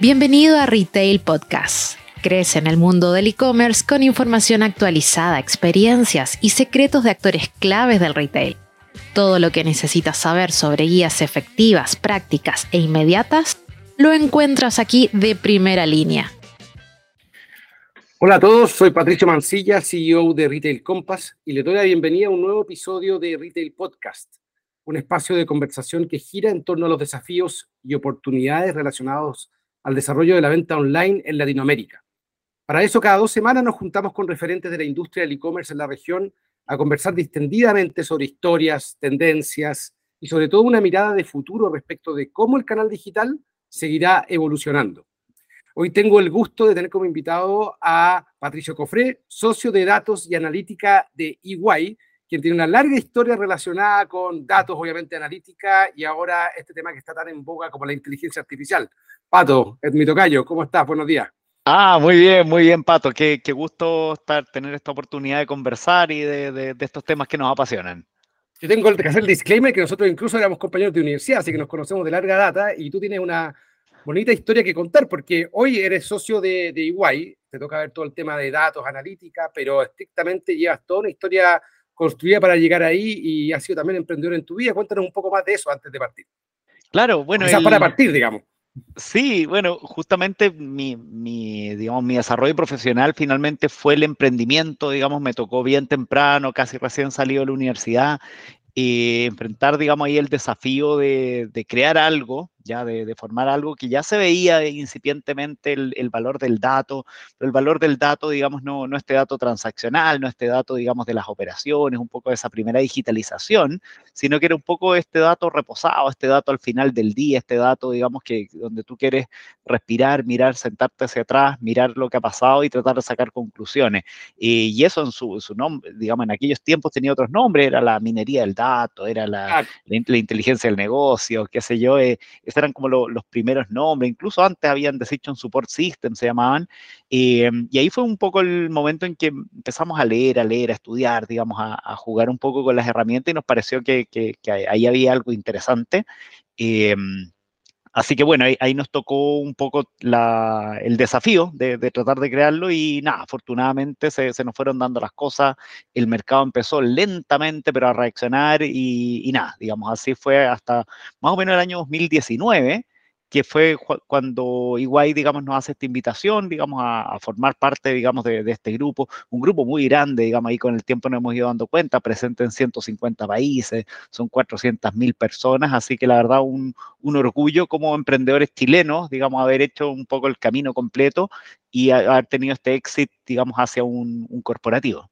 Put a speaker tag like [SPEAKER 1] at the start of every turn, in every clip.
[SPEAKER 1] Bienvenido a Retail Podcast. Crece en el mundo del e-commerce con información actualizada, experiencias y secretos de actores claves del retail. Todo lo que necesitas saber sobre guías efectivas, prácticas e inmediatas lo encuentras aquí de primera línea.
[SPEAKER 2] Hola a todos, soy Patricio Mancilla, CEO de Retail Compass, y le doy la bienvenida a un nuevo episodio de Retail Podcast, un espacio de conversación que gira en torno a los desafíos y oportunidades relacionados al desarrollo de la venta online en Latinoamérica. Para eso, cada dos semanas nos juntamos con referentes de la industria del e-commerce en la región a conversar distendidamente sobre historias, tendencias y sobre todo una mirada de futuro respecto de cómo el canal digital seguirá evolucionando. Hoy tengo el gusto de tener como invitado a Patricio Cofré, socio de datos y analítica de EY, quien tiene una larga historia relacionada con datos, obviamente, analítica, y ahora este tema que está tan en boga como la inteligencia artificial. Pato, es mi tocayo, ¿cómo estás? Buenos días.
[SPEAKER 3] Ah, muy bien, muy bien, Pato. Qué, qué gusto estar, tener esta oportunidad de conversar y de, de, de, estos temas que nos apasionan.
[SPEAKER 2] Yo tengo que hacer el disclaimer que nosotros incluso éramos compañeros de universidad, así que nos conocemos de larga data y tú tienes una bonita historia que contar porque hoy eres socio de, de EY, te toca ver todo el tema de datos, analítica, pero estrictamente llevas toda una historia construida para llegar ahí y has sido también emprendedor en tu vida. Cuéntanos un poco más de eso antes de partir.
[SPEAKER 3] Claro, bueno.
[SPEAKER 2] Quizás el... para partir, digamos.
[SPEAKER 3] Sí, bueno, justamente mi, digamos, mi desarrollo profesional finalmente fue el emprendimiento, digamos, me tocó bien temprano, casi recién salido de la universidad, y enfrentar, digamos, ahí el desafío de, de crear algo, ya de, de, formar algo que ya se veía incipientemente el, el, valor del dato, pero el valor del dato, digamos, no, no este dato transaccional, no este dato, digamos, de las operaciones, un poco de esa primera digitalización, sino que era un poco este dato reposado, este dato al final del día, este dato, digamos, que donde tú quieres respirar, mirar, sentarte hacia atrás, mirar lo que ha pasado y tratar de sacar conclusiones. Y, y eso en su, su nombre, digamos, en aquellos tiempos tenía otros nombres, era la minería del dato, era la, la, la inteligencia del negocio, qué sé yo, eh, eran como lo, los primeros nombres, incluso antes habían Decision Support System, se llamaban, eh, y ahí fue un poco el momento en que empezamos a leer, a leer, a estudiar, digamos, a, jugar un poco con las herramientas y nos pareció que ahí había algo interesante. Eh, Así que bueno, ahí, nos tocó un poco la, el desafío de, de, tratar de crearlo y nada, afortunadamente se, se, nos fueron dando las cosas, el mercado empezó lentamente pero a reaccionar y, y nada, digamos, así fue hasta más o menos el año 2019 que fue cuando Iguay, digamos, nos hace esta invitación, digamos, a, formar parte, digamos, de, este grupo, un grupo muy grande, digamos, ahí con el tiempo nos hemos ido dando cuenta, presente en 150 países, son 400 mil personas, así que la verdad un, orgullo como emprendedores chilenos, digamos, haber hecho un poco el camino completo y haber tenido este éxito, digamos, hacia un corporativo.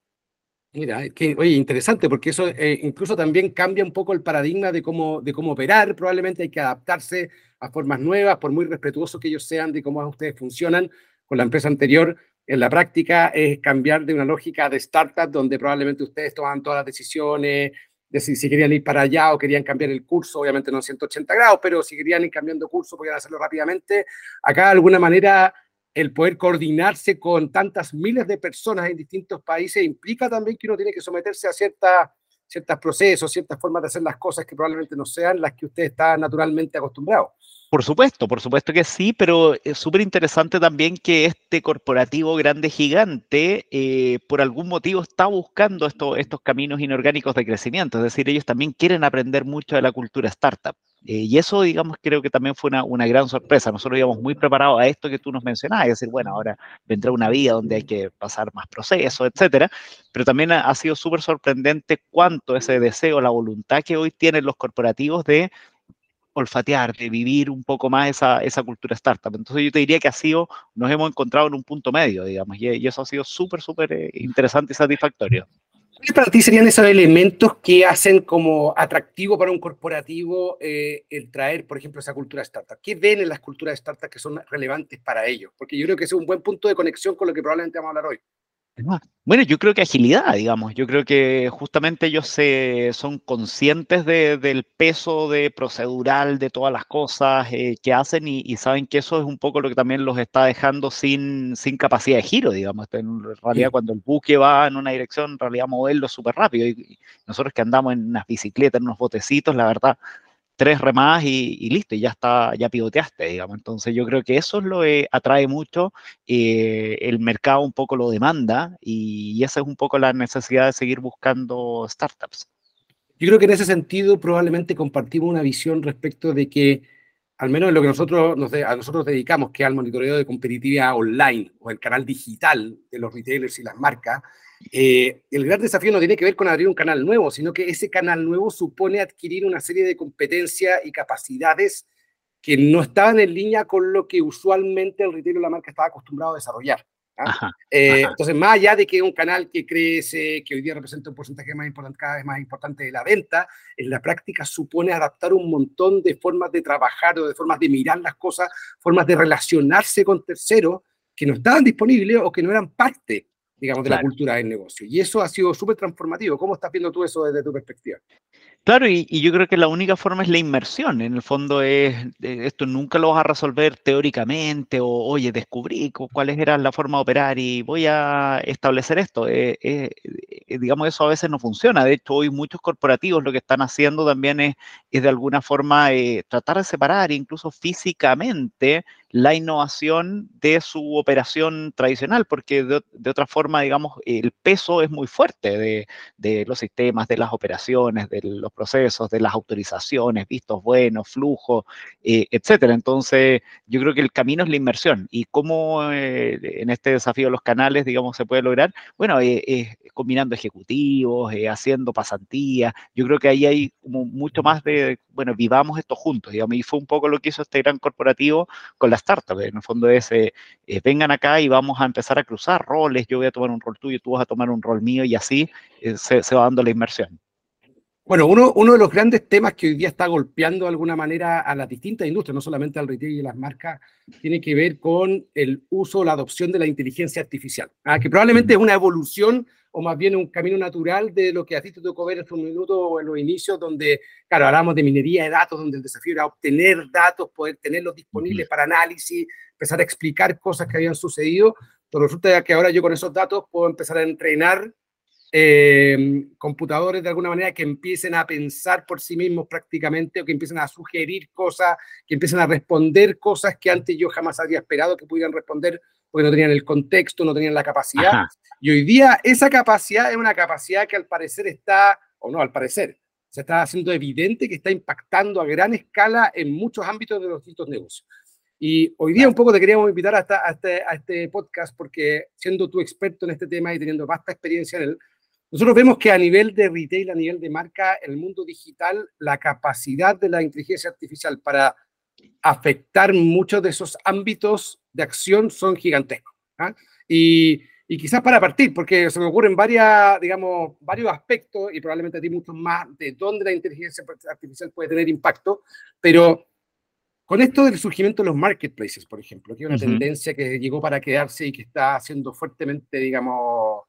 [SPEAKER 2] Mira, que, oye, interesante, porque eso eh, incluso también cambia un poco el paradigma de cómo, de cómo operar. Probablemente hay que adaptarse a formas nuevas, por muy respetuosos que ellos sean de cómo ustedes funcionan con la empresa anterior. En la práctica es cambiar de una lógica de startup donde probablemente ustedes toman todas las decisiones, de si, si, querían ir para allá o querían cambiar el curso, obviamente no en 180 grados, pero si querían ir cambiando curso, podían hacerlo rápidamente. Acá de alguna manera el poder coordinarse con tantas miles de personas en distintos países implica también que uno tiene que someterse a ciertas ciertos procesos, ciertas formas de hacer las cosas que probablemente no sean las que usted está naturalmente acostumbrado.
[SPEAKER 3] Por supuesto, por supuesto que sí, pero es súper interesante también que este corporativo grande gigante, eh, por algún motivo, está buscando esto, estos caminos inorgánicos de crecimiento. Es decir, ellos también quieren aprender mucho de la cultura startup. Eh, y eso, digamos, creo que también fue una, una, gran sorpresa. Nosotros íbamos muy preparados a esto que tú nos mencionabas, es decir, bueno, ahora vendrá una vida donde hay que pasar más procesos, etcétera. Pero también ha, ha sido súper sorprendente cuánto ese deseo, la voluntad que hoy tienen los corporativos de olfatear, de vivir un poco más esa, esa cultura startup. Entonces yo te diría que ha sido, nos hemos encontrado en un punto medio, digamos, y, y eso ha sido súper, súper eh, interesante y satisfactorio.
[SPEAKER 2] ¿Qué para ti serían esos elementos que hacen como atractivo para un corporativo eh, el traer, por ejemplo, esa cultura startup? ¿Qué ven en las culturas startup que son relevantes para ellos? Porque yo creo que ese es un buen punto de conexión con lo que probablemente vamos a hablar hoy.
[SPEAKER 3] Bueno, yo creo que agilidad, digamos. Yo creo que justamente ellos se, son conscientes de, del peso de procedural de todas las cosas eh, que hacen y, y, saben que eso es un poco lo que también los está dejando sin, sin capacidad de giro, digamos. En realidad, sí. cuando el buque va en una dirección, en realidad moverlo súper rápido. Y, y, nosotros que andamos en unas bicicletas, en unos botecitos, la verdad, tres remadas y, listo, y ya está, ya pivoteaste, digamos. Entonces yo creo que eso es lo que atrae mucho, eh, el mercado un poco lo demanda y, esa es un poco la necesidad de seguir buscando startups.
[SPEAKER 2] Yo creo que en ese sentido probablemente compartimos una visión respecto de que, al menos en lo que nosotros nos a nosotros dedicamos, que es al monitoreo de competitividad online o el canal digital de los retailers y las marcas, eh, el gran desafío no tiene que ver con abrir un canal nuevo, sino que ese canal nuevo supone adquirir una serie de competencias y capacidades que no estaban en línea con lo que usualmente el retail o la marca estaba acostumbrado a desarrollar. ¿ah? Eh, entonces, más allá de que un canal que crece, que hoy día representa un porcentaje más importante, cada vez más importante de la venta, en la práctica supone adaptar un montón de formas de trabajar o de formas de mirar las cosas, formas de relacionarse con terceros que no estaban disponibles o que no eran parte digamos, de la cultura del negocio. Y eso ha sido súper transformativo. ¿Cómo estás viendo tú eso desde tu perspectiva?
[SPEAKER 3] Claro, y, yo creo que la única forma es la inmersión. En el fondo es, esto nunca lo vas a resolver teóricamente o, oye, descubrí cuál era la forma de operar y voy a establecer esto. Eh, eh, eh, digamos, eso a veces no funciona. De hecho, hoy muchos corporativos lo que están haciendo también es, es de alguna forma tratar de separar incluso físicamente la innovación de su operación tradicional, porque de, otra forma, digamos, el peso es muy fuerte de, de, los sistemas, de las operaciones, de los procesos, de las autorizaciones, vistos buenos, flujo, eh, etcétera. Entonces, yo creo que el camino es la inmersión. ¿Y cómo eh, en este desafío de los canales, digamos, se puede lograr? Bueno, eh, combinando ejecutivos, haciendo pasantías. Yo creo que ahí hay mucho más de, bueno, vivamos esto juntos, digamos, y fue un poco lo que hizo este gran corporativo con la startup. En el fondo es, eh, eh, vengan acá y vamos a empezar a cruzar roles, yo voy a tomar un rol tuyo, tú vas a tomar un rol mío y así eh, se, va dando la inmersión.
[SPEAKER 2] Bueno, uno, uno, de los grandes temas que hoy día está golpeando de alguna manera a las distintas industrias, no solamente al retail y a las marcas, tiene que ver con el uso, la adopción de la inteligencia artificial, ¿ah? que probablemente es una evolución o más bien un camino natural de lo que a ti te tocó ver en un minuto en los inicios, donde, claro, hablamos de minería de datos, donde el desafío era obtener datos, poder tenerlos disponibles para análisis, empezar a explicar cosas que habían sucedido. Pero resulta que ahora yo con esos datos puedo empezar a entrenar eh, computadores de alguna manera que empiecen a pensar por sí mismos prácticamente o que empiecen a sugerir cosas, que empiecen a responder cosas que antes yo jamás había esperado que pudieran responder porque no tenían el contexto, no tenían la capacidad. Y hoy día esa capacidad es una capacidad que al parecer está, o no, al parecer, se está haciendo evidente que está impactando a gran escala en muchos ámbitos de los distintos negocios. Y hoy día un poco te queríamos invitar a, a, este, a este podcast porque siendo tú experto en este tema y teniendo vasta experiencia en él, nosotros vemos que a nivel de retail, a nivel de marca, el mundo digital, la capacidad de la inteligencia artificial para afectar muchos de esos ámbitos de acción son gigantescos. ¿ah? Y, y, quizás para partir, porque se me ocurren varias, digamos, varios aspectos y probablemente a ti muchos más de dónde la inteligencia artificial puede tener impacto, pero con esto del surgimiento de los marketplaces, por ejemplo, que es una tendencia que llegó para quedarse y que está siendo fuertemente, digamos,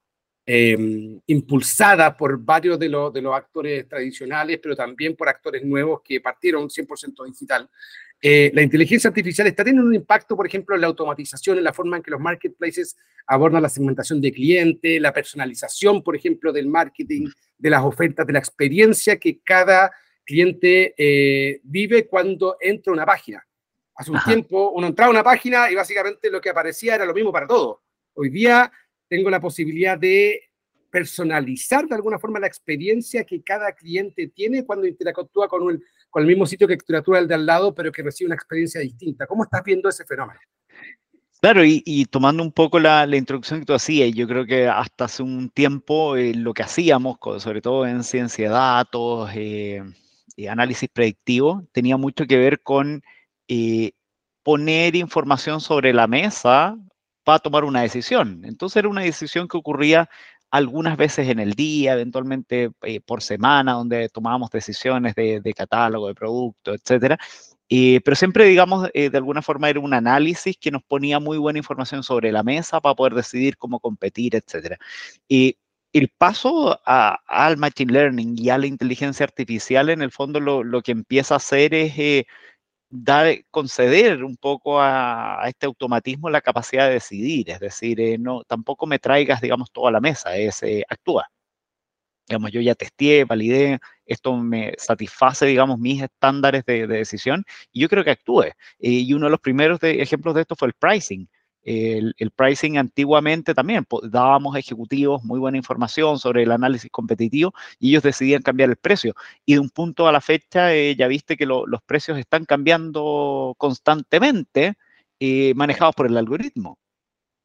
[SPEAKER 2] Em, impulsada por varios de, los, de los actores tradicionales, pero también por actores nuevos que partieron 100% digital. Eh, la inteligencia artificial está teniendo un impacto, por ejemplo, en la automatización, en la forma en que los marketplaces abordan la segmentación de cliente, la personalización, por ejemplo, del marketing, de las ofertas, de la experiencia que cada cliente eh, vive cuando entra a una página. Hace un tiempo uno entraba a una página y básicamente lo que aparecía era lo mismo para todos. Hoy día tengo la posibilidad de personalizar de alguna forma la experiencia que cada cliente tiene cuando interactúa con, el, con el mismo sitio que interactúa el de al lado, pero que recibe una experiencia distinta. ¿Cómo estás viendo ese fenómeno?
[SPEAKER 3] Claro, y, tomando un poco la, introducción que tú hacías, yo creo que hasta hace un tiempo eh, lo que hacíamos, sobre todo en ciencia de datos, eh, y análisis predictivo, tenía mucho que ver con eh, poner información sobre la mesa a tomar una decisión. Entonces era una decisión que ocurría algunas veces en el día, eventualmente eh, por semana, donde tomábamos decisiones de, catálogo, de producto, etcétera. Eh, pero siempre, digamos, eh, de alguna forma era un análisis que nos ponía muy buena información sobre la mesa para poder decidir cómo competir, etcétera. Y el paso al Machine Learning y a la inteligencia artificial, en el fondo, lo, lo que empieza a hacer es dar, conceder un poco a, este automatismo la capacidad de decidir, es decir, eh, no, tampoco me traigas, digamos, todo a la mesa, es eh, actúa. Digamos, yo ya testé, validé, esto me satisface, digamos, mis estándares de, decisión y yo creo que actúe. Eh, y uno de los primeros ejemplos de esto fue el pricing. El, pricing antiguamente también dábamos a ejecutivos muy buena información sobre el análisis competitivo y ellos decidían cambiar el precio. Y de un punto a la fecha eh, ya viste que los precios están cambiando constantemente, eh, manejados por el algoritmo.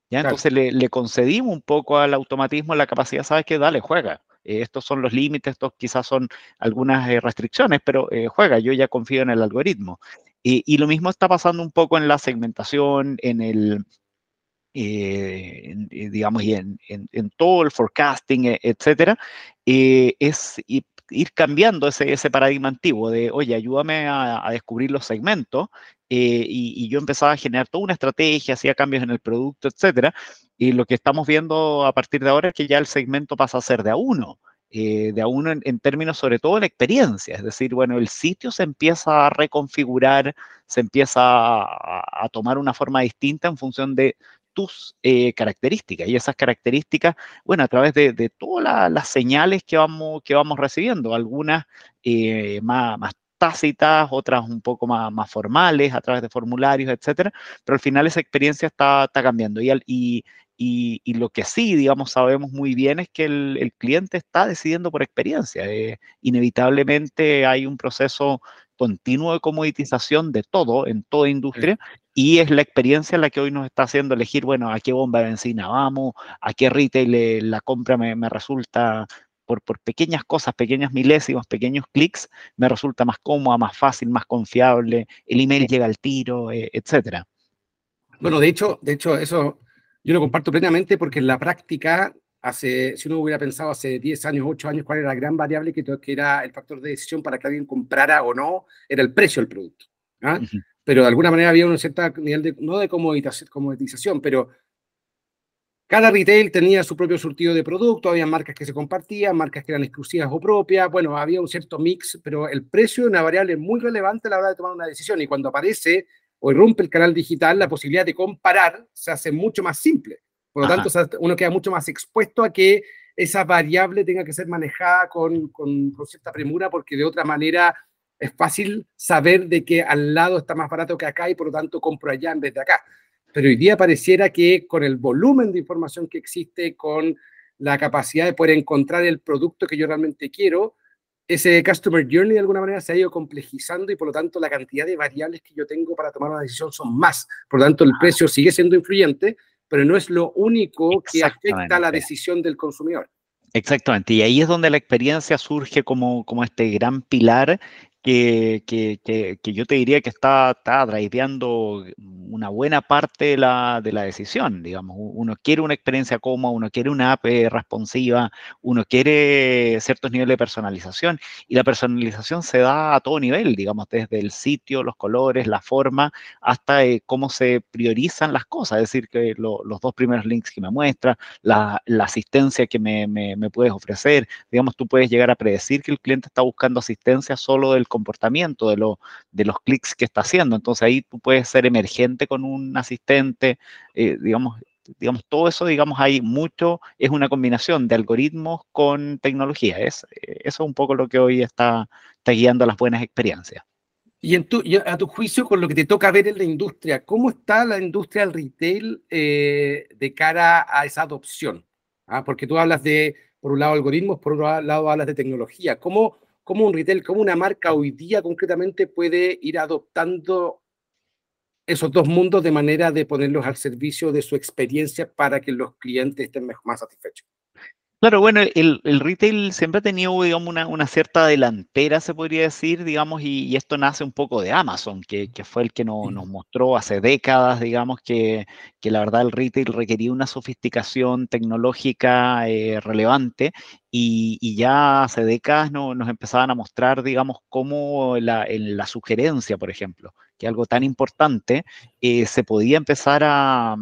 [SPEAKER 3] ¿ya? Entonces le, le, concedimos un poco al automatismo la capacidad, sabes que dale, juega. Eh, estos son los límites, estos quizás son algunas restricciones, pero juega, yo ya confío en el algoritmo. y lo mismo está pasando un poco en la segmentación, en el, eh, eh, digamos, y en, todo el forecasting, e, etcétera, eh, es ir cambiando ese, ese, paradigma antiguo de, oye, ayúdame a, descubrir los segmentos, y, yo empezaba a generar toda una estrategia, hacía cambios en el producto, etcétera, y lo que estamos viendo a partir de ahora es que ya el segmento pasa a ser de a uno. de a uno en, términos sobre todo de experiencia, es decir, bueno, el sitio se empieza a reconfigurar, se empieza a, a tomar una forma distinta en función de tus eh, características. Y esas características, bueno, a través de, todas las señales que vamos, que vamos recibiendo, algunas eh, más, tácitas, otras un poco más, más, formales, a través de formularios, etcétera, pero al final esa experiencia está, está cambiando. Y, y, y, lo que sí, digamos, sabemos muy bien es que el, cliente está decidiendo por experiencia. Eh, inevitablemente hay un proceso continuo de comoditización de todo, en toda industria, y es la experiencia la que hoy nos está haciendo elegir, bueno, a qué bomba de benzina vamos, a qué retail la compra me, resulta por, por, pequeñas cosas, pequeñas milésimas, pequeños clics, me resulta más cómoda, más fácil, más confiable, el email llega al tiro, eh, etcétera.
[SPEAKER 2] Bueno, de hecho, de hecho, eso yo lo comparto plenamente porque en la práctica, hace, si uno hubiera pensado hace 10 años, 8 años, cuál era la gran variable que, que era el factor de decisión para que alguien comprara o no, era el precio del producto. ¿ah? pero de alguna manera había un cierto nivel de, no de comoditización, pero cada retail tenía su propio surtido de producto, había marcas que se compartían, marcas que eran exclusivas o propias, bueno, había un cierto mix, pero el precio es una variable muy relevante a la hora de tomar una decisión y cuando aparece o irrumpe el canal digital, la posibilidad de comparar se hace mucho más simple. Por lo tanto, uno queda mucho más expuesto a que esa variable tenga que ser manejada con, con, con cierta premura, porque de otra manera es fácil saber de que al lado está más barato que acá y por lo tanto compro allá en vez de acá. Pero hoy día pareciera que con el volumen de información que existe, con la capacidad de poder encontrar el producto que yo realmente quiero, ese customer journey de alguna manera se ha ido complejizando y por lo tanto la cantidad de variables que yo tengo para tomar una decisión son más. Por lo tanto, el precio sigue siendo influyente, pero no es lo único que afecta la decisión del consumidor.
[SPEAKER 3] Exactamente, y ahí es donde la experiencia surge como, como este gran pilar que, que, que, yo te diría que está, está driveando una buena parte de la, de la, decisión, digamos. Uno quiere una experiencia cómoda, uno quiere una app responsiva, uno quiere ciertos niveles de personalización y la personalización se da a todo nivel, digamos, desde el sitio, los colores, la forma, hasta eh, cómo se priorizan las cosas, es decir, que los dos primeros links que me muestra, la, la asistencia que me, me, me, puedes ofrecer, digamos, tú puedes llegar a predecir que el cliente está buscando asistencia solo del comportamiento, de, lo, de los clics que está haciendo. Entonces ahí tú puedes ser emergente con un asistente, eh, digamos, digamos, todo eso, digamos, hay mucho, es una combinación de algoritmos con tecnología. Es, eh, eso es un poco lo que hoy está, está guiando las buenas experiencias.
[SPEAKER 2] Y, en tu, a tu juicio, con lo que te toca ver en la industria, ¿cómo está la industria del retail eh, de cara a esa adopción? ¿Ah? Porque tú hablas de, por un lado, algoritmos, por otro lado, hablas de tecnología. ¿Cómo, cómo un retail, cómo una marca hoy día concretamente puede ir adoptando esos dos mundos de manera de ponerlos al servicio de su experiencia para que los clientes estén más satisfechos.
[SPEAKER 3] Claro, bueno, el, retail siempre ha tenido, digamos, una, cierta delantera, se podría decir, digamos, y, esto nace un poco de Amazon, que, fue el que nos mostró hace décadas, digamos, que, la verdad el retail requería una sofisticación tecnológica eh, relevante y, ya hace décadas nos empezaban a mostrar, digamos, cómo la, en la sugerencia, por ejemplo, que algo tan importante, eh, se podía empezar a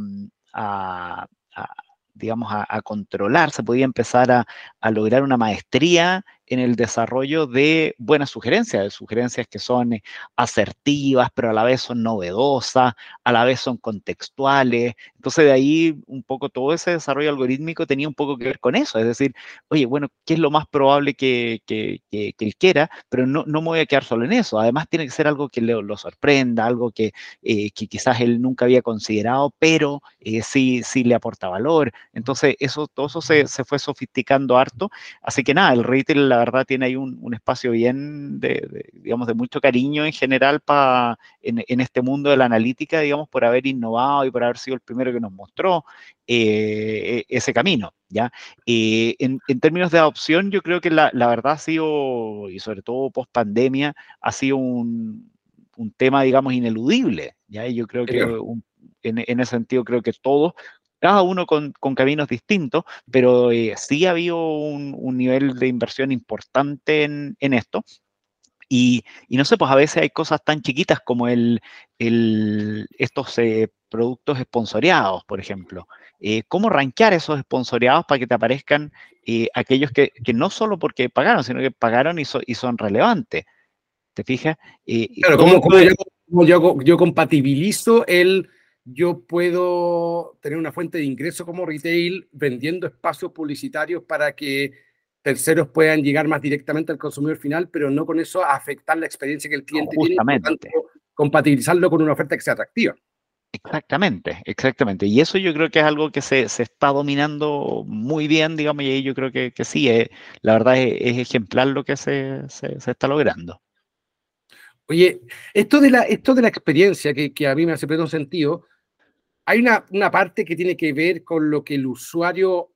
[SPEAKER 3] digamos, a, controlar, se podía empezar a, lograr una maestría en el desarrollo de buenas sugerencias, de sugerencias que son eh, asertivas, pero a la vez son novedosas, a la vez son contextuales. Entonces de ahí un poco todo ese desarrollo algorítmico tenía un poco que ver con eso, es decir, oye, bueno, ¿qué es lo más probable que, que, que, él quiera? Pero no, no, me voy a quedar solo en eso, además tiene que ser algo que le, lo sorprenda, algo que, eh, que quizás él nunca había considerado, pero eh, sí, sí le aporta valor. Entonces eso, todo eso se, se fue sofisticando harto, así que nada, el retail la verdad tiene ahí un, un espacio bien de, digamos, de mucho cariño en general para en, en, este mundo de la analítica, digamos, por haber innovado y por haber sido el primero que nos mostró eh, e, ese camino, ¿ya? Eh, en, en, términos de adopción, yo creo que la, la verdad ha sido, y sobre todo post pandemia, ha sido un, un tema, digamos, ineludible, ¿ya? Y yo creo que un, en, en, ese sentido creo que todos cada uno con, con caminos distintos, pero eh, sí ha habido un, un, nivel de inversión importante en, en esto. Y, y, no sé, pues a veces hay cosas tan chiquitas como el, el, estos eh, productos esponsoreados, por ejemplo. Eh, ¿Cómo rankear esos esponsoreados para que te aparezcan eh, aquellos que, que, no solo porque pagaron, sino que pagaron y, so, y son relevantes? ¿Te fijas?
[SPEAKER 2] claro, ¿cómo, cómo, yo, yo, yo compatibilizo el yo puedo tener una fuente de ingreso como retail vendiendo espacios publicitarios para que terceros puedan llegar más directamente al consumidor final, pero no con eso afectar la experiencia que el cliente
[SPEAKER 3] no, tiene,
[SPEAKER 2] tanto, compatibilizarlo con una oferta que sea atractiva.
[SPEAKER 3] Exactamente, exactamente. Y eso yo creo que es algo que se, se está dominando muy bien, digamos, y ahí yo creo que, que sí, eh, la verdad es, es, ejemplar lo que se, se, se está logrando.
[SPEAKER 2] Oye, esto de la, esto de la experiencia que, que a mí me hace pleno sentido, hay una, una, parte que tiene que ver con lo que el usuario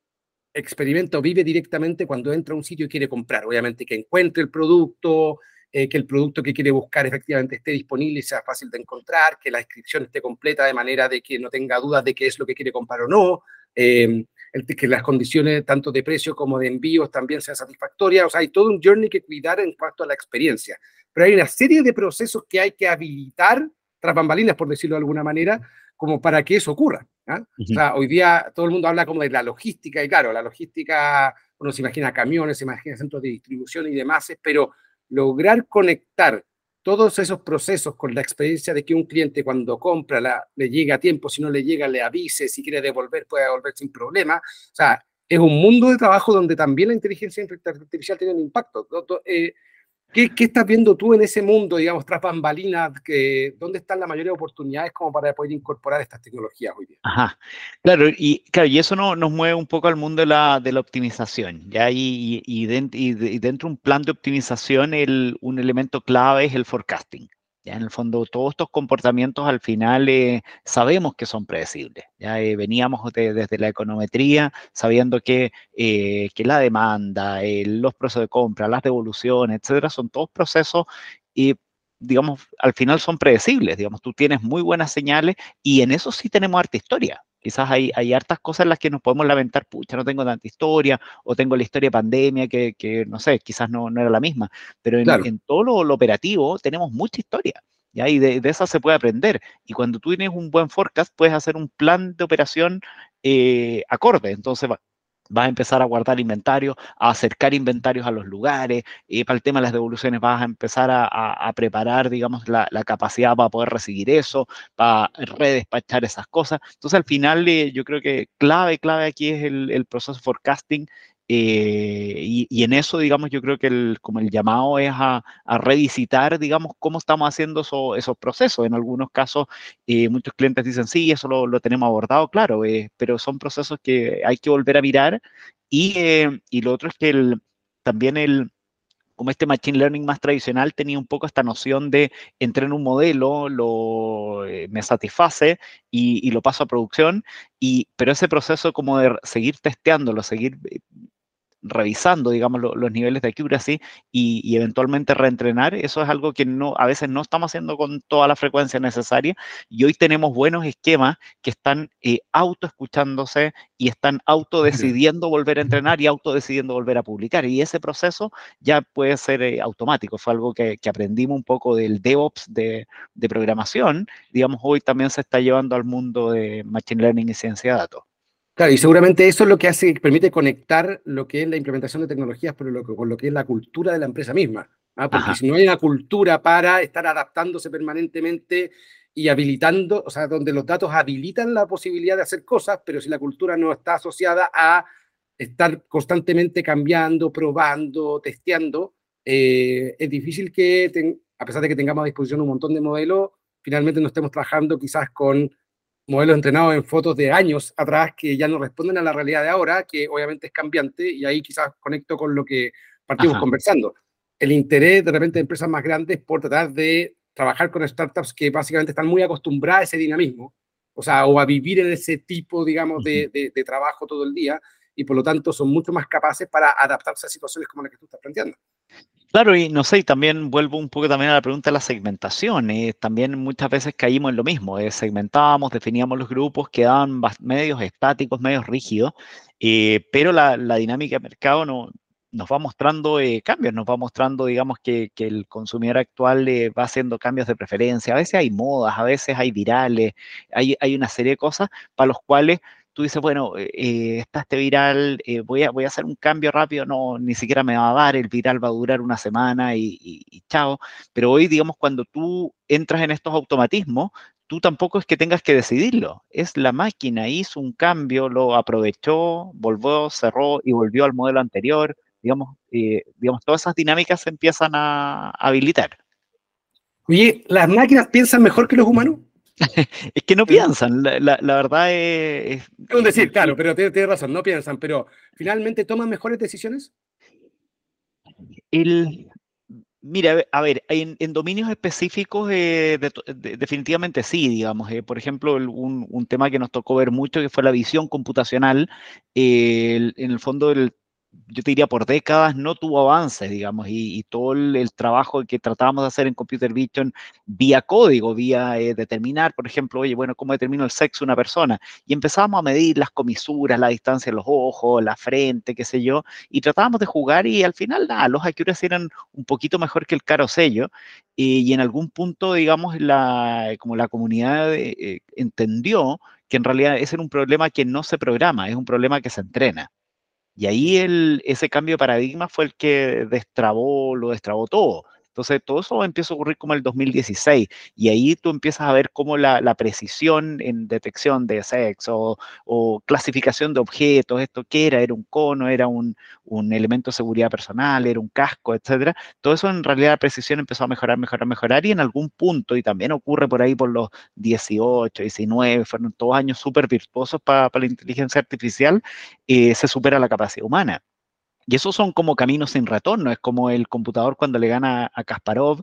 [SPEAKER 2] experimenta o vive directamente cuando entra a un sitio y quiere comprar. Obviamente que encuentre el producto, eh, que el producto que quiere buscar efectivamente esté disponible y sea fácil de encontrar, que la inscripción esté completa de manera de que no tenga dudas de qué es lo que quiere comprar o no, el, que las condiciones tanto de precio como de envíos también sean satisfactorias. O sea, hay todo un journey que cuidar en cuanto a la experiencia. Pero hay una serie de procesos que hay que habilitar tras bambalinas, por decirlo de alguna manera, como para que eso ocurra. ¿eh? Uh -huh. O sea, hoy día todo el mundo habla como de la logística, y claro, la logística, uno se imagina camiones, se imagina centros de distribución y demás, pero lograr conectar todos esos procesos con la experiencia de que un cliente cuando compra la, le llega a tiempo, si no le llega le avise, si quiere devolver puede devolver sin problema. O sea, es un mundo de trabajo donde también la inteligencia artificial tiene un impacto. Eh, ¿Qué, ¿Qué, estás viendo tú en ese mundo, digamos, tras bambalinas? Que, ¿Dónde están la mayoría de oportunidades como para poder incorporar estas tecnologías hoy día?
[SPEAKER 3] Ajá, claro, y, claro, y eso no, nos mueve un poco al mundo de la, optimización, ¿ya? Y, dentro, de un plan de optimización, un elemento clave es el forecasting. Ya en el fondo, todos estos comportamientos al final eh, sabemos que son predecibles. Ya eh, veníamos de, desde la econometría sabiendo que, eh, que la demanda, los procesos de compra, las devoluciones, etcétera, son todos procesos y digamos, al final son predecibles. Digamos, tú tienes muy buenas señales y en eso sí tenemos harta historia. Quizás hay, hay hartas cosas en las que nos podemos lamentar, pucha, no tengo tanta historia, o tengo la historia de pandemia que, que no sé, quizás no, no, era la misma, pero en, claro. en todo lo, lo, operativo tenemos mucha historia. ¿ya? Y de, de, esa se puede aprender. Y cuando tú tienes un buen forecast, puedes hacer un plan de operación eh, acorde. Entonces, vas a empezar a guardar inventario, a acercar inventarios a los lugares, y para el tema de las devoluciones vas a empezar a, preparar, digamos, la, la, capacidad para poder recibir eso, para redespachar esas cosas. Entonces, al final, eh, yo creo que clave, clave aquí es el, el proceso forecasting eh, y, y, en eso, digamos, yo creo que el, como el llamado es a, a revisitar, digamos, cómo estamos haciendo eso, esos procesos. En algunos casos, eh, muchos clientes dicen, sí, eso lo, lo tenemos abordado, claro, eh, pero son procesos que hay que volver a mirar. Y, eh, y lo otro es que el, también el, como este Machine Learning más tradicional tenía un poco esta noción de entrar en un modelo, lo, eh, me satisface y, y, lo paso a producción, y, pero ese proceso como de seguir testeándolo, seguir eh, revisando, digamos, lo, los niveles de accuracy y, eventualmente reentrenar, eso es algo que a veces no estamos haciendo con toda la frecuencia necesaria y hoy tenemos buenos esquemas que están eh, autoescuchándose y están autodecidiendo volver a entrenar y autodecidiendo volver a publicar y ese proceso ya puede ser eh, automático, fue algo que, que, aprendimos un poco del DevOps de, de programación, digamos, hoy también se está llevando al mundo de Machine Learning y ciencia de datos.
[SPEAKER 2] Claro, y seguramente eso es lo que hace, permite conectar lo que es la implementación de tecnologías pero lo, con lo que es la cultura de la empresa misma. ¿ah? Porque si no hay una cultura para estar adaptándose permanentemente y habilitando, o sea, donde los datos habilitan la posibilidad de hacer cosas, pero si la cultura no está asociada a estar constantemente cambiando, probando, testeando, eh, es difícil que, a pesar de que tengamos a disposición un montón de modelos, finalmente no estemos trabajando quizás con modelos entrenados en fotos de años atrás que ya no responden a la realidad de ahora, que obviamente es cambiante, y ahí quizás conecto con lo que partimos conversando. El interés de repente de empresas más grandes por tratar de trabajar con startups que básicamente están muy acostumbradas a ese dinamismo, o sea, o a vivir en ese tipo, digamos, de, de trabajo todo el día, y por lo tanto son mucho más capaces para adaptarse a situaciones como la que tú estás planteando.
[SPEAKER 3] Claro, y no sé, y también vuelvo un poco también a la pregunta de la segmentación. Eh, también muchas veces caímos en lo mismo, eh, segmentábamos, definíamos los grupos, quedaban medios estáticos, medios rígidos, eh, pero la, dinámica de mercado no, nos va mostrando cambios, nos va mostrando, digamos, que, el consumidor actual va haciendo cambios de preferencia. A veces hay modas, a veces hay virales, hay, hay una serie de cosas para los cuales tú dices, bueno, eh, eh, está este viral, eh, voy, a, hacer un cambio rápido, no, ni siquiera me va a dar, el viral va a durar una semana y, chao. Pero hoy, digamos, cuando tú entras en estos automatismos, tú tampoco es que tengas que decidirlo, es la máquina, hizo un cambio, lo aprovechó, volvió, cerró y volvió al modelo anterior, digamos, digamos todas esas dinámicas se empiezan a habilitar.
[SPEAKER 2] Oye, ¿las máquinas piensan mejor que los humanos?
[SPEAKER 3] es que no piensan, la, verdad es...
[SPEAKER 2] Es un decir, claro, pero tienes razón, no piensan, pero finalmente toman mejores decisiones.
[SPEAKER 3] El, Mira, a ver, en, dominios específicos eh, definitivamente sí, digamos. Eh, por ejemplo, un, tema que nos tocó ver mucho, que fue la visión computacional. en el fondo, el yo te diría por décadas, no tuvo avances, digamos, y, todo el, trabajo que tratábamos de hacer en Computer Vision vía código, vía eh, determinar, por ejemplo, oye, bueno, ¿cómo determino el sexo de una persona? Y empezábamos a medir las comisuras, la distancia de los ojos, la frente, qué sé yo, y tratábamos de jugar y al final, nada, los accuracy eran un poquito mejor que el caro sello, y en algún punto, digamos, la, como la comunidad eh, entendió que en realidad ese era un problema que no se programa, es un problema que se entrena. Y ahí el, ese cambio de paradigma fue el que destrabó, lo destrabó todo. Entonces, todo eso empieza a ocurrir como el 2016 y ahí tú empiezas a ver cómo la, precisión en detección de sexo o, clasificación de objetos, esto qué era, era un cono, era un, elemento de seguridad personal, era un casco, etcétera. Todo eso en realidad la precisión empezó a mejorar, mejorar, mejorar y en algún punto, y también ocurre por ahí por los 18, 19, fueron todos años súper virtuosos para la inteligencia artificial, eh, se supera la capacidad humana. Y esos son como caminos sin retorno, es como el computador cuando le gana a Kasparov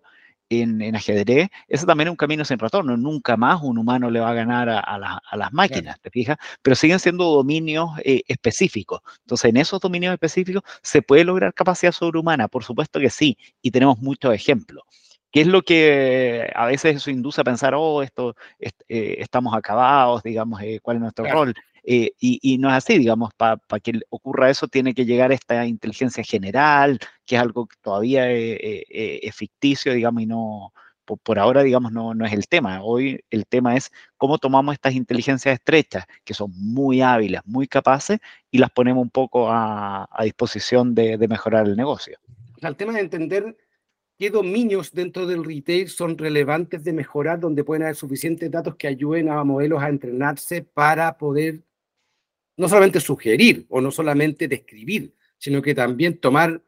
[SPEAKER 3] en, ajedrez, ese también es un camino sin retorno, nunca más un humano le va a ganar a, las máquinas, ¿te fijas? Pero siguen siendo dominios eh, específicos. Entonces, en esos dominios específicos, ¿se puede lograr capacidad sobrehumana? Por supuesto que sí, y tenemos muchos ejemplos. ¿Qué es lo que a veces eso induce a pensar, oh, esto, eh, estamos acabados, digamos, eh, cuál es nuestro rol? Eh, y, no es así, digamos, para que ocurra eso tiene que llegar esta inteligencia general, que es algo que todavía es, ficticio, digamos, y no, por, ahora, digamos, no, no, es el tema. Hoy el tema es cómo tomamos estas inteligencias estrechas, que son muy hábiles, muy capaces, y las ponemos un poco a, disposición de, de mejorar el negocio.
[SPEAKER 2] el tema de entender qué dominios dentro del retail son relevantes de mejorar, donde pueden haber suficientes datos que ayuden a modelos a entrenarse para poder no solamente sugerir o no solamente describir, sino que también tomar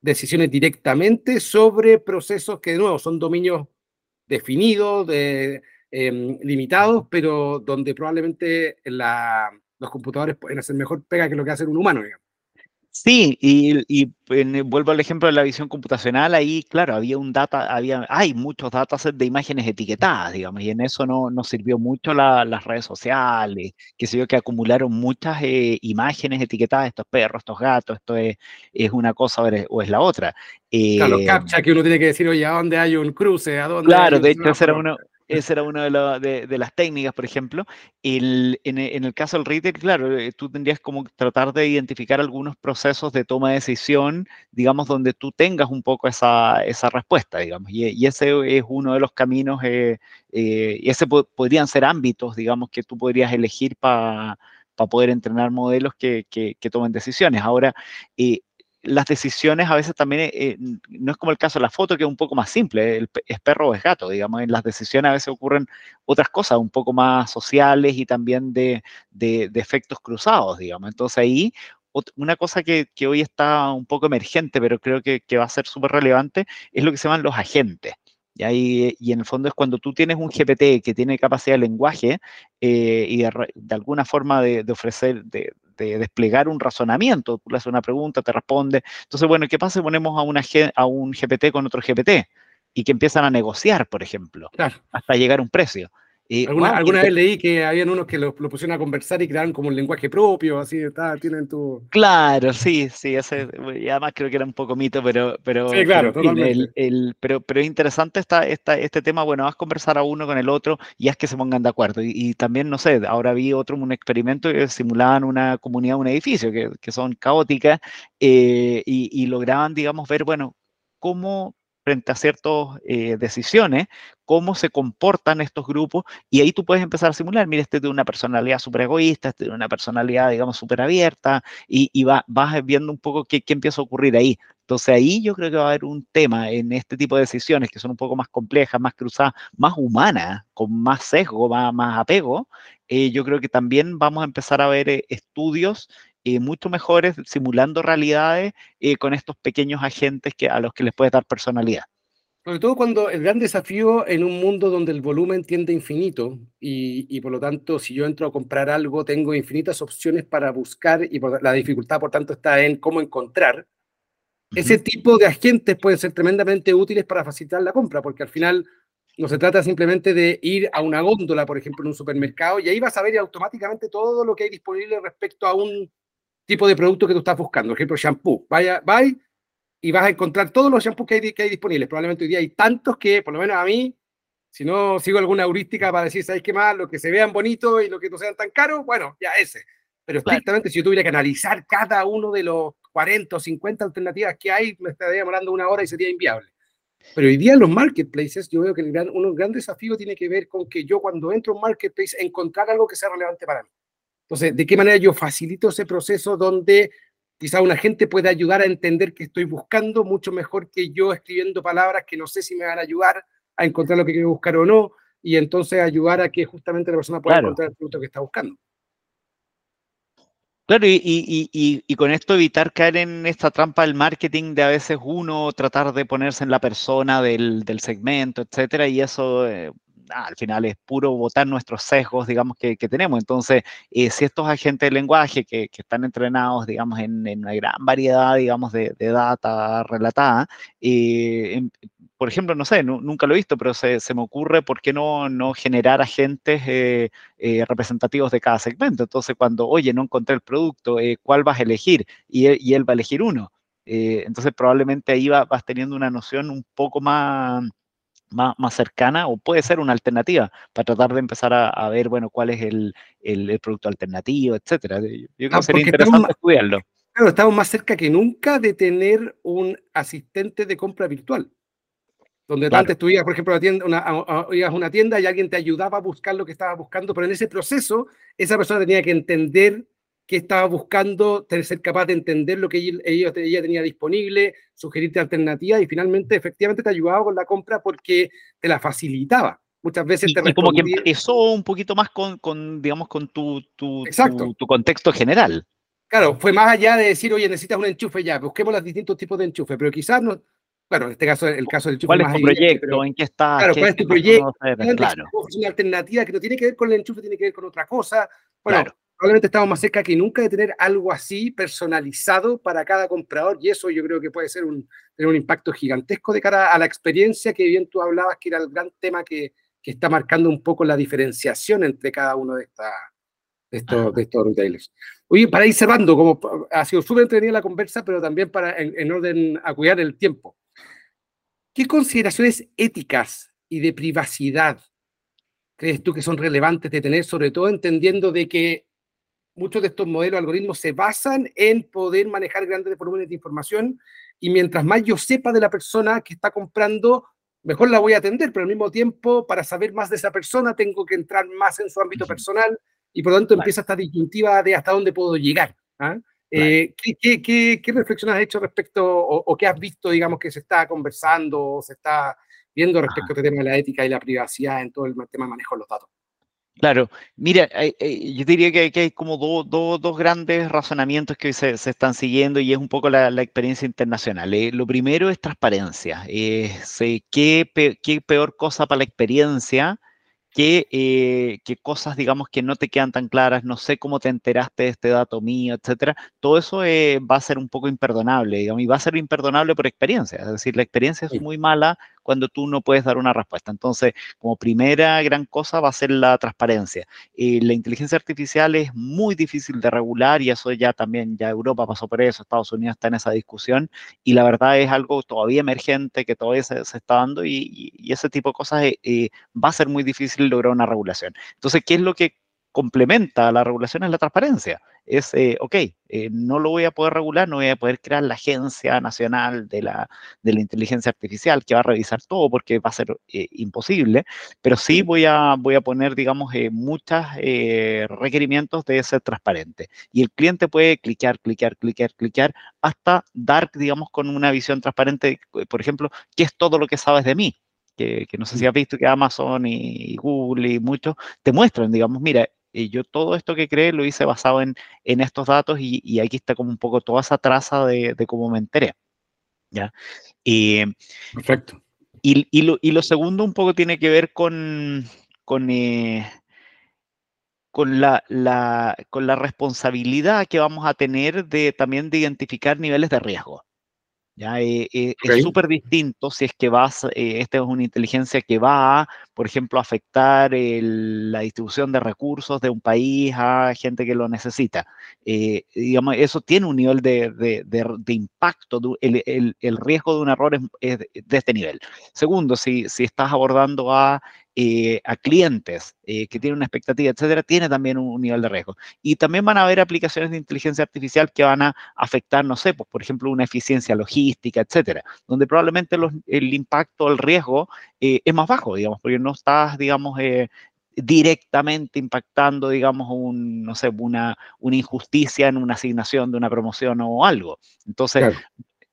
[SPEAKER 2] decisiones directamente sobre procesos que de nuevo son dominios definidos, de, em, limitados, pero donde probablemente los computadores pueden hacer mejor pega que lo que hace un humano. Digamos.
[SPEAKER 3] Sí, y, vuelvo al ejemplo de la visión computacional, ahí, claro, había un data, había, hay muchos datasets de imágenes etiquetadas, digamos, y en eso no nos sirvió mucho las redes sociales, que se vio que acumularon muchas eh, imágenes etiquetadas, estos perros, estos gatos, esto es, es una cosa o es la otra.
[SPEAKER 2] claro, eh, captcha que uno tiene que decir, oye, ¿a dónde hay un cruce? ¿A dónde
[SPEAKER 3] claro, de hecho, ese era uno, esa era una de, las técnicas, por ejemplo. El, en, el caso del retail, claro, eh, tú tendrías como tratar de identificar algunos procesos de toma de decisión, digamos, donde tú tengas un poco esa, respuesta, digamos. Y, ese es uno de los caminos, eh, eh, y ese podrían ser ámbitos, digamos, que tú podrías elegir para poder entrenar modelos que, que, tomen decisiones. Ahora, eh, las decisiones a veces también, eh, eh, no es como el caso de la foto, que es un poco más simple, es perro o es gato, digamos, en las decisiones a veces ocurren otras cosas un poco más sociales y también de, de, efectos cruzados, digamos. Entonces ahí una cosa que, que, hoy está un poco emergente, pero creo que, va a ser súper relevante, es lo que se llaman los agentes. Y, ahí, y en el fondo es cuando tú tienes un GPT que tiene capacidad de lenguaje eh, y de, de, alguna forma de, de ofrecer, de, de, desplegar un razonamiento, tú le haces una pregunta, te responde. Entonces, bueno, ¿qué pasa si ponemos a, una, a un GPT con otro GPT? Y que empiezan a negociar, por ejemplo, hasta llegar a un precio.
[SPEAKER 2] Alguna, vez leí que habían unos que lo, pusieron a conversar y crearon como un lenguaje propio, así, está, tienen tu...
[SPEAKER 3] Claro, sí, sí, ese, y además creo que era un poco mito, pero... pero
[SPEAKER 2] sí, claro,
[SPEAKER 3] el, pero, pero es interesante esta, esta, este tema, bueno, vas a conversar a uno con el otro y es que se pongan de acuerdo. Y, también, no sé, ahora vi otro, un experimento que simulaban una comunidad, un edificio, que, que son caóticas, eh, y, y lograban, digamos, ver, bueno, cómo frente a ciertas eh, decisiones, cómo se comportan estos grupos, y ahí tú puedes empezar a simular, mira, este tiene una personalidad súper egoísta, este tiene una personalidad, digamos, súper abierta, y, vas viendo un poco qué, empieza a ocurrir ahí. Entonces ahí yo creo que va a haber un tema en este tipo de decisiones que son un poco más complejas, más cruzadas, más humanas, con más sesgo, más, más apego. Eh, yo creo que también vamos a empezar a ver eh, estudios eh, mucho mejores simulando realidades eh, con estos pequeños agentes que, a los que les puede dar personalidad.
[SPEAKER 2] Sobre todo cuando el gran desafío en un mundo donde el volumen tiende a infinito y, y, por lo tanto si yo entro a comprar algo tengo infinitas opciones para buscar y la dificultad por tanto está en cómo encontrar, ese tipo de agentes pueden ser tremendamente útiles para facilitar la compra porque al final no se trata simplemente de ir a una góndola, por ejemplo, en un supermercado y ahí vas a ver automáticamente todo lo que hay disponible respecto a un tipo de producto que tú estás buscando. Por ejemplo, shampoo. Vaya, vaya y vas a encontrar todos los shampoos que hay, que hay disponibles. Probablemente hoy día hay tantos que, por lo menos a mí, si no sigo alguna heurística para decir, ¿sabes qué más? Lo que se vean bonitos y lo que no sean tan caros, bueno, ya ese. Pero estrictamente, si yo tuviera que analizar cada uno de los 40 o 50 alternativas que hay, me estaría demorando una hora y sería inviable. Pero hoy día en los marketplaces, yo veo que el gran, un gran desafío tiene que ver con que yo cuando entro a un marketplace encontrar algo que sea relevante para mí. Entonces, ¿de qué manera yo facilito ese proceso donde quizá una gente pueda ayudar a entender que estoy buscando mucho mejor que yo escribiendo palabras que no sé si me van a ayudar a encontrar lo que quiero buscar o no, y entonces ayudar a que justamente la persona pueda encontrar el producto que está buscando.
[SPEAKER 3] Claro, y, y, y, con esto evitar caer en esta trampa del marketing de a veces uno tratar de ponerse en la persona del, del segmento, etcétera, y eso, eh, al final es puro votar nuestros sesgos, digamos, que, tenemos. Entonces, eh, si estos agentes de lenguaje que, están entrenados, digamos, en, una gran variedad, digamos, de, data relatada, eh, em, por ejemplo, no sé, nunca lo he visto, pero se, me ocurre por qué no, no generar agentes eh, representativos de cada segmento. Entonces, cuando, oye, no encontré el producto, ¿cuál vas a elegir? Y él, va a elegir uno. entonces, probablemente ahí vas teniendo una noción un poco más más, más, cercana o puede ser una alternativa para tratar de empezar a, ver, bueno, cuál es el, el, producto alternativo, etcétera. Yo creo que ah, sería interesante estudiarlo.
[SPEAKER 2] Claro, estamos más cerca que nunca de tener un asistente de compra virtual. Donde antes tú ibas, por ejemplo, a, tienda, una, a, a una tienda y alguien te ayudaba a buscar lo que estabas buscando, pero en ese proceso esa persona tenía que entender que estaba buscando, ser capaz de entender lo que ella, tenía disponible, sugerirte alternativas y finalmente efectivamente te ayudaba con la compra porque te la facilitaba. Muchas veces te
[SPEAKER 3] y como que empezó un poquito más con, con digamos, con tu, tu, tu, contexto general.
[SPEAKER 2] Claro, fue más allá de decir, oye, necesitas un enchufe ya, busquemos los distintos tipos de enchufe, pero quizás no, bueno, en este caso, el caso del enchufe
[SPEAKER 3] ¿Cuál es tu proyecto? ¿En qué está?
[SPEAKER 2] Claro, ¿cuál es tu proyecto? claro. Una alternativa que no tiene que ver con el enchufe, tiene que ver con otra cosa. Bueno, claro probablemente estamos más cerca que nunca de tener algo así personalizado para cada comprador y eso yo creo que puede ser un, tener un impacto gigantesco de cara a la experiencia que bien tú hablabas, que era el gran tema que, que está marcando un poco la diferenciación entre cada uno de, esta, de, estos, de estos retailers. Oye, para ir cerrando, como ha sido súper entretenida la conversa, pero también para, en, en orden a cuidar el tiempo. ¿Qué consideraciones éticas y de privacidad crees tú que son relevantes de tener, sobre todo entendiendo de que muchos de estos modelos algoritmos se basan en poder manejar grandes volúmenes de información y mientras más yo sepa de la persona que está comprando, mejor la voy a atender, pero al mismo tiempo, para saber más de esa persona, tengo que entrar más en su ámbito personal y por lo tanto empieza esta disyuntiva de hasta dónde puedo llegar. ¿ah? Eh, ¿qué, qué, qué, reflexiones has hecho respecto o, qué has visto, digamos, que se está conversando o se está viendo respecto a este tema de la ética y la privacidad en todo el tema de manejo de los datos?
[SPEAKER 3] Claro, mira, yo diría que, hay como dos grandes razonamientos que se, se, están siguiendo y es un poco la, experiencia internacional. Eh. Lo primero es transparencia. Eh, ¿qué, ¿Qué peor cosa para la experiencia eh, qué, cosas, digamos, que no te quedan tan claras, no sé cómo te enteraste de este dato mío, etcétera, todo eso eh, va a ser un poco imperdonable, digamos, y va a ser imperdonable por experiencia. Es decir, la experiencia es muy mala cuando tú no puedes dar una respuesta. Entonces, como primera gran cosa va a ser la transparencia. Eh, la inteligencia artificial es muy difícil de regular y eso ya también, ya Europa pasó por eso, Estados Unidos está en esa discusión y la verdad es algo todavía emergente que todavía se, está dando y, ese tipo de cosas va a ser muy difícil lograr una regulación. Entonces, ¿qué es lo que complementa a la regulación? Es la transparencia. Es, eh, ok, eh, no lo voy a poder regular, no voy a poder crear la Agencia Nacional de la, de la Inteligencia Artificial que va a revisar todo porque va a ser eh, imposible, pero sí voy a, voy a poner, digamos, muchos requerimientos de ser transparente. Y el cliente puede clicar, clicar, clicar, clicar, hasta dar, digamos, con una visión transparente, por ejemplo, qué es todo lo que sabes de mí que, no sé si has visto que Amazon y, Google y muchos te muestran, digamos, mira, eh, yo todo esto que creé lo hice basado en, en estos datos y, aquí está como un poco toda esa traza de, de cómo me enteré. ¿ya?
[SPEAKER 2] Perfecto.
[SPEAKER 3] Y, y, lo, y, lo, segundo un poco tiene que ver con, con, eh, con, la, la, con la responsabilidad que vamos a tener de también de identificar niveles de riesgo. ¿Ya? Eh, eh, es súper distinto si es que vas, eh, esta es una inteligencia que va a, por ejemplo, afectar la distribución de recursos de un país a gente que lo necesita. digamos, eso tiene un nivel de, de, de, impacto, el, el, el, riesgo de un error es, es, de este nivel. Segundo, si, si estás abordando a eh, a clientes eh, que tienen una expectativa, etcétera, tiene también un, nivel de riesgo. Y también van a haber aplicaciones de inteligencia artificial que van a afectar, no sé, pues, por ejemplo, una eficiencia logística, etcétera, donde probablemente el impacto, el riesgo eh, es más bajo, digamos, porque no estás, digamos, directamente impactando, digamos, un, no sé, una, una injusticia en una asignación de una promoción o algo. Entonces,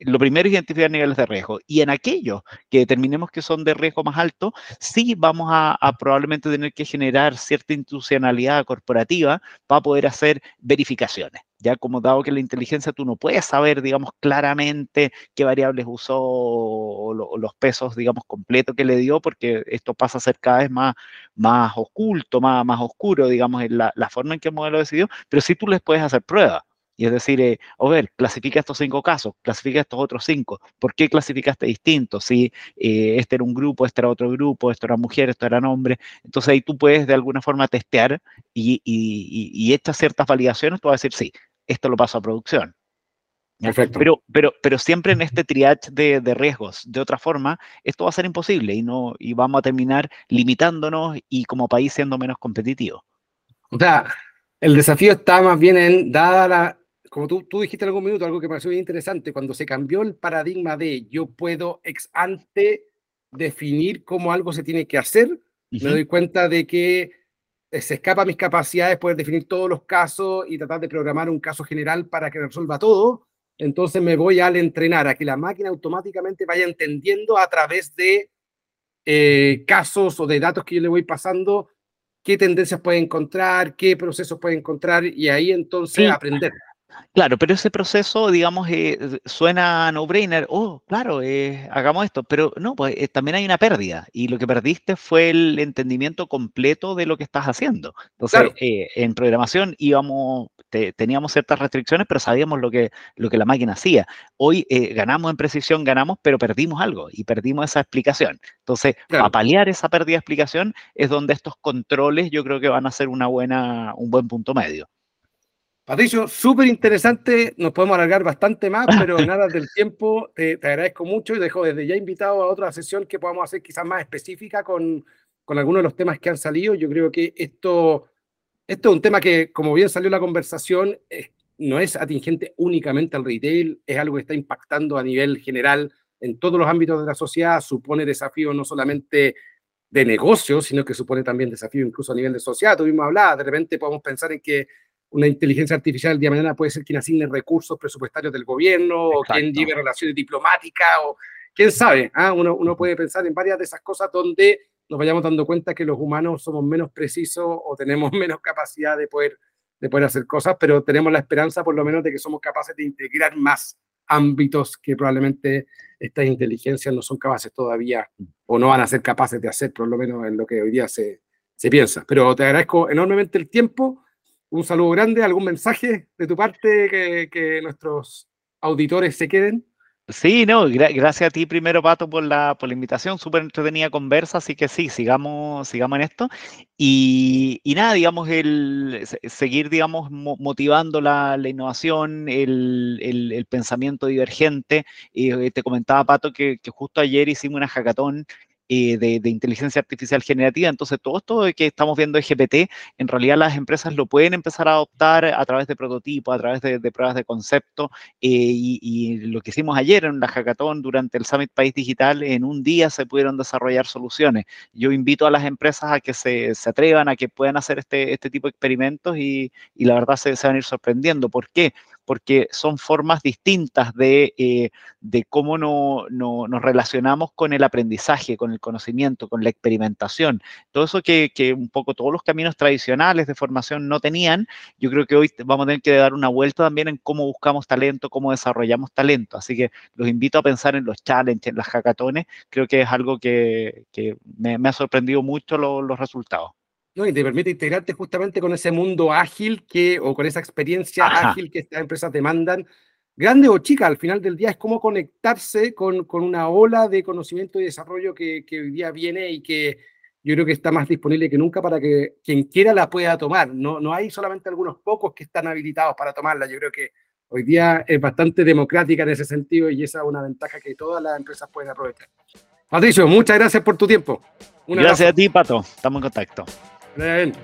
[SPEAKER 3] lo primero es identificar niveles de riesgo. Y en aquellos que determinemos que son de riesgo más alto, sí vamos a, probablemente tener que generar cierta institucionalidad corporativa para poder hacer verificaciones. Ya como dado que la inteligencia tú no puedes saber, digamos, claramente qué variables usó o, los pesos, digamos, completos que le dio, porque esto pasa a ser cada vez más, más oculto, más, más oscuro, digamos, en la, la forma en que el modelo decidió, pero sí tú les puedes hacer pruebas. Y es decir, eh, a ver, clasifica estos cinco casos, clasifica estos otros cinco. ¿Por qué clasificaste distinto? Si eh, este era un grupo, este era otro grupo, esto era mujer, esto era hombre. Entonces ahí tú puedes de alguna forma testear y, y, y, estas ciertas validaciones, tú vas a decir, sí, esto lo paso a producción. Perfecto. Pero, pero, pero siempre en este triage de, de, riesgos. De otra forma, esto va a ser imposible y, no, y vamos a terminar limitándonos y como país siendo menos competitivos.
[SPEAKER 2] O sea, el desafío está más bien en, dada la, como tú, tú dijiste en algún minuto, algo que me pareció bien interesante, cuando se cambió el paradigma de yo puedo ex ante definir cómo algo se tiene que hacer, me doy cuenta de que eh, se escapa a mis capacidades poder definir todos los casos y tratar de programar un caso general para que resuelva todo. Entonces me voy al entrenar, a que la máquina automáticamente vaya entendiendo a través de eh, casos o de datos que yo le voy pasando qué tendencias puede encontrar, qué procesos puede encontrar y ahí entonces aprender.
[SPEAKER 3] Claro, pero ese proceso, digamos, eh, suena no-brainer. Oh, claro, eh, hagamos esto. Pero no, pues eh, también hay una pérdida. Y lo que perdiste fue el entendimiento completo de lo que estás haciendo. Entonces, en programación íbamos, teníamos ciertas restricciones, pero sabíamos lo que, lo que la máquina hacía. Hoy ganamos en precisión, ganamos, pero perdimos algo y perdimos esa explicación. Entonces, para paliar esa pérdida de explicación es donde estos controles yo creo que van a ser una buena, un buen punto medio.
[SPEAKER 2] Patricio, súper interesante, nos podemos alargar bastante más, pero nada del tiempo, te, agradezco mucho y dejo desde ya invitado a otra sesión que podamos hacer quizás más específica con, con algunos de los temas que han salido. Yo creo que esto, esto es un tema que, como bien salió la conversación, no es atingente únicamente al retail, es algo que está impactando a nivel general en todos los ámbitos de la sociedad, supone desafíos no solamente de negocio, sino que supone también desafíos incluso a nivel de sociedad. Tuvimos hablado, de repente podemos pensar en que una inteligencia artificial el día de mañana puede ser quien asigne recursos presupuestarios del gobierno, o quien lleve relaciones diplomáticas, o quién sabe. ¿ah? Uno, uno puede pensar en varias de esas cosas donde nos vayamos dando cuenta que los humanos somos menos precisos o tenemos menos capacidad de poder, de poder hacer cosas, pero tenemos la esperanza por lo menos de que somos capaces de integrar más ámbitos que probablemente estas inteligencias no son capaces todavía o no van a ser capaces de hacer, por lo menos en lo que hoy día se, se piensa. Pero te agradezco enormemente el tiempo. Un saludo grande, algún mensaje de tu parte que, que nuestros auditores se queden.
[SPEAKER 3] Sí, no, gracias a ti primero, Pato, por la, por la invitación, súper entretenida conversa, así que sí, sigamos, sigamos en esto. Y, nada, digamos, el seguir, digamos, motivando la, innovación, el, pensamiento divergente. Eh, te comentaba, Pato, que, que, justo ayer hicimos una hackathon eh, de, inteligencia artificial generativa. Entonces, todo esto que estamos viendo de GPT, en realidad las empresas lo pueden empezar a adoptar a través de prototipos, a través de, pruebas de concepto. Eh, y, lo que hicimos ayer en la hackathon durante el Summit País Digital, en un día se pudieron desarrollar soluciones. Yo invito a las empresas a que se, atrevan, a que puedan hacer este, este tipo de experimentos y, la verdad se, se van a ir sorprendiendo. ¿Por qué? Porque son formas distintas de, eh, de cómo no, nos relacionamos con el aprendizaje, con el conocimiento, con la experimentación. Todo eso que, que, un poco todos los caminos tradicionales de formación no tenían, yo creo que hoy vamos a tener que dar una vuelta también en cómo buscamos talento, cómo desarrollamos talento. Así que los invito a pensar en los challenges, en las hackatones. Creo que es algo que, que me, ha sorprendido mucho los resultados.
[SPEAKER 2] ¿No? Y te permite integrarte justamente con ese mundo ágil que, o con esa experiencia ágil que estas empresas demandan, grande o chica, al final del día es como conectarse con, con una ola de conocimiento y desarrollo que, que, hoy día viene y que yo creo que está más disponible que nunca para que quien quiera la pueda tomar. No, no hay solamente algunos pocos que están habilitados para tomarla. Yo creo que hoy día es bastante democrática en ese sentido y esa es una ventaja que todas las empresas pueden aprovechar. Patricio, muchas gracias por tu tiempo.
[SPEAKER 3] gracias a ti, Pato. Estamos en contacto.
[SPEAKER 2] Good.